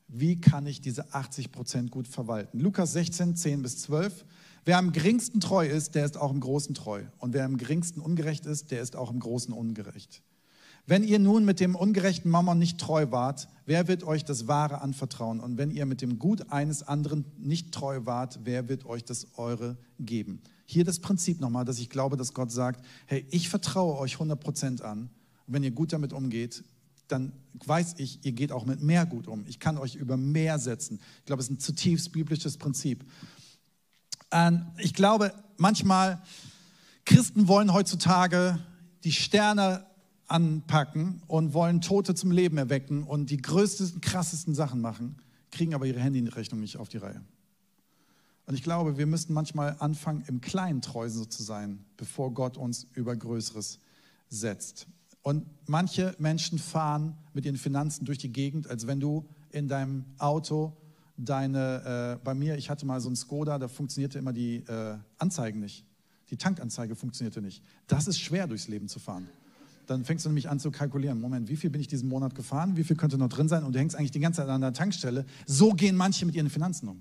Wie kann ich diese 80% gut verwalten? Lukas 16, 10 bis 12. Wer am geringsten treu ist, der ist auch im Großen treu. Und wer am geringsten ungerecht ist, der ist auch im Großen ungerecht. Wenn ihr nun mit dem ungerechten Mammon nicht treu wart, wer wird euch das Wahre anvertrauen? Und wenn ihr mit dem Gut eines anderen nicht treu wart, wer wird euch das Eure geben? Hier das Prinzip nochmal, dass ich glaube, dass Gott sagt, hey, ich vertraue euch 100% an. Und wenn ihr gut damit umgeht, dann weiß ich, ihr geht auch mit mehr gut um. Ich kann euch über mehr setzen. Ich glaube, es ist ein zutiefst biblisches Prinzip. Und ich glaube, manchmal, Christen wollen heutzutage die Sterne anpacken und wollen Tote zum Leben erwecken und die größten, krassesten Sachen machen, kriegen aber ihre Handyrechnung nicht auf die Reihe. Und ich glaube, wir müssen manchmal anfangen, im Kleinen treu so zu sein, bevor Gott uns über Größeres setzt. Und manche Menschen fahren mit ihren Finanzen durch die Gegend, als wenn du in deinem Auto deine, äh, bei mir, ich hatte mal so ein Skoda, da funktionierte immer die äh, Anzeigen nicht. Die Tankanzeige funktionierte nicht. Das ist schwer, durchs Leben zu fahren dann fängst du nämlich an zu kalkulieren. Moment, wie viel bin ich diesen Monat gefahren? Wie viel könnte noch drin sein? Und du hängst eigentlich die ganze Zeit an der Tankstelle. So gehen manche mit ihren Finanzen um.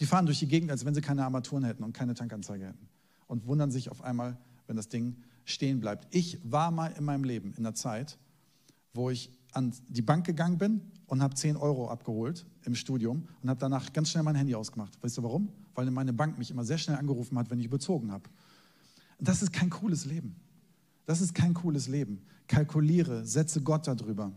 Die fahren durch die Gegend, als wenn sie keine Armaturen hätten und keine Tankanzeige hätten. Und wundern sich auf einmal, wenn das Ding stehen bleibt. Ich war mal in meinem Leben in der Zeit, wo ich an die Bank gegangen bin und habe 10 Euro abgeholt im Studium und habe danach ganz schnell mein Handy ausgemacht. Weißt du warum? Weil meine Bank mich immer sehr schnell angerufen hat, wenn ich überzogen habe. Das ist kein cooles Leben. Das ist kein cooles Leben. Kalkuliere, setze Gott darüber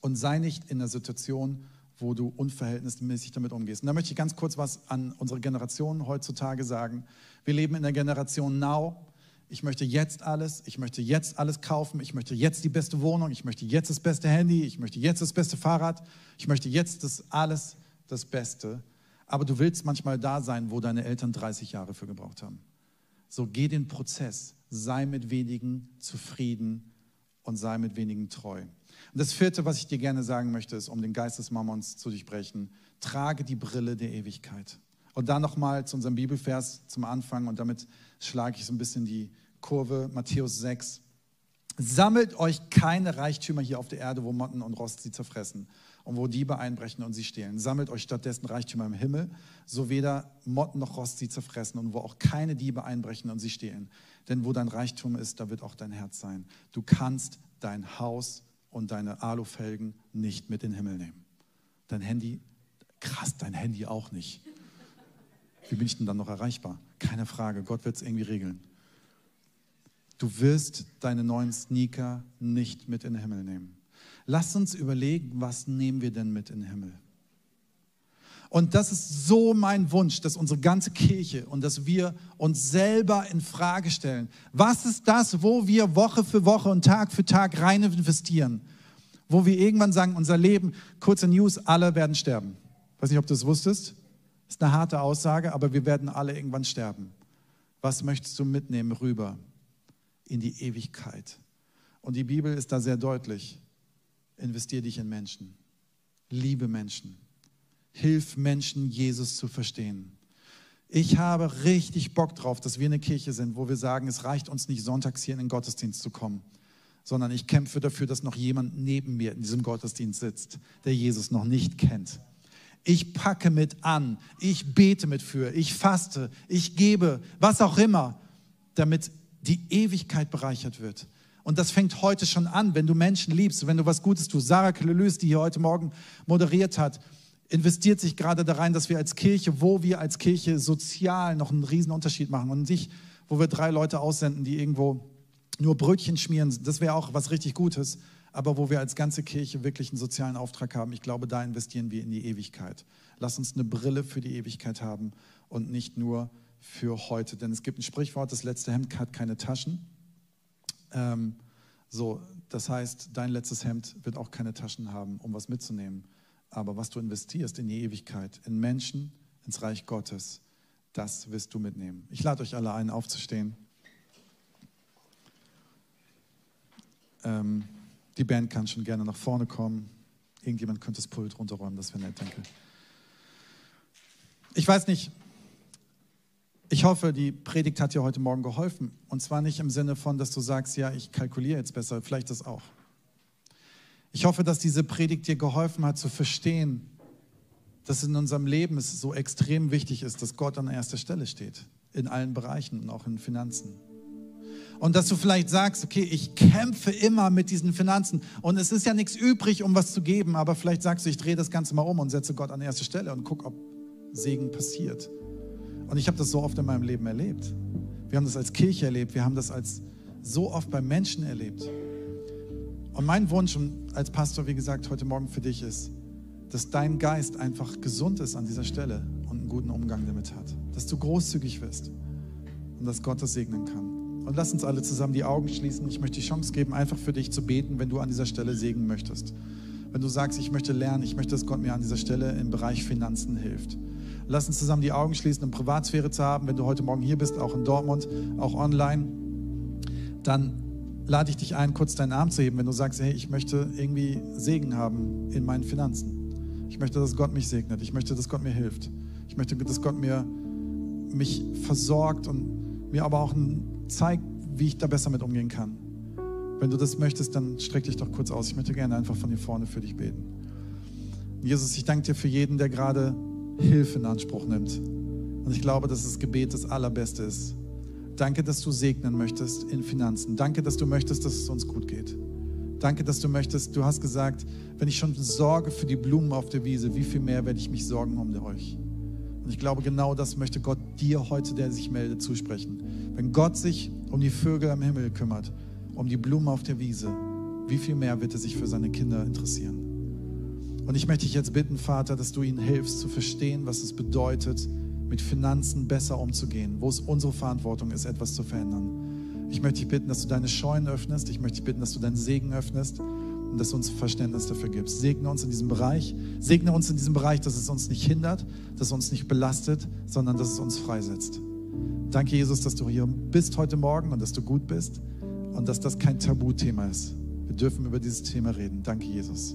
und sei nicht in der Situation, wo du unverhältnismäßig damit umgehst. Und da möchte ich ganz kurz was an unsere Generation heutzutage sagen. Wir leben in der Generation Now. Ich möchte jetzt alles, ich möchte jetzt alles kaufen, ich möchte jetzt die beste Wohnung, ich möchte jetzt das beste Handy, ich möchte jetzt das beste Fahrrad, ich möchte jetzt das alles das Beste. Aber du willst manchmal da sein, wo deine Eltern 30 Jahre für gebraucht haben. So geh den Prozess sei mit wenigen zufrieden und sei mit wenigen treu. Und das vierte, was ich dir gerne sagen möchte, ist, um den Geist des Mammons zu durchbrechen, trage die Brille der Ewigkeit. Und dann nochmal zu unserem Bibelvers zum Anfang und damit schlage ich so ein bisschen die Kurve, Matthäus 6. Sammelt euch keine Reichtümer hier auf der Erde, wo Motten und Rost sie zerfressen und wo Diebe einbrechen und sie stehlen. Sammelt euch stattdessen Reichtümer im Himmel, so weder Motten noch Rost sie zerfressen und wo auch keine Diebe einbrechen und sie stehlen. Denn wo dein Reichtum ist, da wird auch dein Herz sein. Du kannst dein Haus und deine Alufelgen nicht mit in den Himmel nehmen. Dein Handy, krass, dein Handy auch nicht. Wie bin ich denn dann noch erreichbar? Keine Frage, Gott wird es irgendwie regeln. Du wirst deine neuen Sneaker nicht mit in den Himmel nehmen. Lass uns überlegen, was nehmen wir denn mit in den Himmel? Und das ist so mein Wunsch, dass unsere ganze Kirche und dass wir uns selber in Frage stellen. Was ist das, wo wir Woche für Woche und Tag für Tag rein investieren? Wo wir irgendwann sagen, unser Leben, kurze News, alle werden sterben. Weiß nicht, ob du es wusstest. Ist eine harte Aussage, aber wir werden alle irgendwann sterben. Was möchtest du mitnehmen rüber in die Ewigkeit? Und die Bibel ist da sehr deutlich. Investier dich in Menschen. Liebe Menschen. Hilf Menschen, Jesus zu verstehen. Ich habe richtig Bock drauf, dass wir eine Kirche sind, wo wir sagen, es reicht uns nicht, sonntags hier in den Gottesdienst zu kommen, sondern ich kämpfe dafür, dass noch jemand neben mir in diesem Gottesdienst sitzt, der Jesus noch nicht kennt. Ich packe mit an, ich bete mit für, ich faste, ich gebe, was auch immer, damit die Ewigkeit bereichert wird. Und das fängt heute schon an, wenn du Menschen liebst, wenn du was Gutes tust. Sarah Klelüs, die hier heute Morgen moderiert hat, investiert sich gerade da rein, dass wir als Kirche, wo wir als Kirche sozial noch einen riesen Unterschied machen und nicht, wo wir drei Leute aussenden, die irgendwo nur Brötchen schmieren, das wäre auch was richtig Gutes, aber wo wir als ganze Kirche wirklich einen sozialen Auftrag haben, ich glaube, da investieren wir in die Ewigkeit. Lass uns eine Brille für die Ewigkeit haben und nicht nur für heute. Denn es gibt ein Sprichwort, das letzte Hemd hat keine Taschen. Ähm, so, das heißt, dein letztes Hemd wird auch keine Taschen haben, um was mitzunehmen. Aber was du investierst in die Ewigkeit, in Menschen, ins Reich Gottes, das wirst du mitnehmen. Ich lade euch alle ein, aufzustehen. Ähm, die Band kann schon gerne nach vorne kommen. Irgendjemand könnte das Pult runterräumen, das wäre nett, danke. Ich weiß nicht, ich hoffe, die Predigt hat dir heute Morgen geholfen. Und zwar nicht im Sinne von, dass du sagst, ja, ich kalkuliere jetzt besser, vielleicht das auch. Ich hoffe, dass diese Predigt dir geholfen hat zu verstehen, dass in unserem Leben es so extrem wichtig ist, dass Gott an erster Stelle steht. In allen Bereichen und auch in Finanzen. Und dass du vielleicht sagst, okay, ich kämpfe immer mit diesen Finanzen und es ist ja nichts übrig, um was zu geben, aber vielleicht sagst du, ich drehe das Ganze mal um und setze Gott an erste Stelle und guck, ob Segen passiert. Und ich habe das so oft in meinem Leben erlebt. Wir haben das als Kirche erlebt, wir haben das als so oft bei Menschen erlebt. Und mein Wunsch als Pastor, wie gesagt, heute Morgen für dich ist, dass dein Geist einfach gesund ist an dieser Stelle und einen guten Umgang damit hat. Dass du großzügig wirst und dass Gott das segnen kann. Und lass uns alle zusammen die Augen schließen. Ich möchte die Chance geben, einfach für dich zu beten, wenn du an dieser Stelle segnen möchtest. Wenn du sagst, ich möchte lernen, ich möchte, dass Gott mir an dieser Stelle im Bereich Finanzen hilft. Lass uns zusammen die Augen schließen, um Privatsphäre zu haben. Wenn du heute Morgen hier bist, auch in Dortmund, auch online, dann lade ich dich ein, kurz deinen Arm zu heben, wenn du sagst, hey, ich möchte irgendwie Segen haben in meinen Finanzen. Ich möchte, dass Gott mich segnet. Ich möchte, dass Gott mir hilft. Ich möchte, dass Gott mir mich versorgt und mir aber auch zeigt, wie ich da besser mit umgehen kann. Wenn du das möchtest, dann streck dich doch kurz aus. Ich möchte gerne einfach von hier vorne für dich beten. Jesus, ich danke dir für jeden, der gerade Hilfe in Anspruch nimmt. Und ich glaube, dass das Gebet das Allerbeste ist. Danke, dass du segnen möchtest in Finanzen. Danke, dass du möchtest, dass es uns gut geht. Danke, dass du möchtest, du hast gesagt, wenn ich schon sorge für die Blumen auf der Wiese, wie viel mehr werde ich mich sorgen um euch? Und ich glaube, genau das möchte Gott dir heute, der sich meldet, zusprechen. Wenn Gott sich um die Vögel am Himmel kümmert, um die Blumen auf der Wiese, wie viel mehr wird er sich für seine Kinder interessieren? Und ich möchte dich jetzt bitten, Vater, dass du ihnen hilfst zu verstehen, was es bedeutet, mit Finanzen besser umzugehen, wo es unsere Verantwortung ist, etwas zu verändern. Ich möchte dich bitten, dass du deine Scheunen öffnest. Ich möchte dich bitten, dass du deinen Segen öffnest und dass du uns Verständnis dafür gibst. Segne uns in diesem Bereich. Segne uns in diesem Bereich, dass es uns nicht hindert, dass es uns nicht belastet, sondern dass es uns freisetzt. Danke, Jesus, dass du hier bist heute Morgen und dass du gut bist und dass das kein Tabuthema ist. Wir dürfen über dieses Thema reden. Danke, Jesus.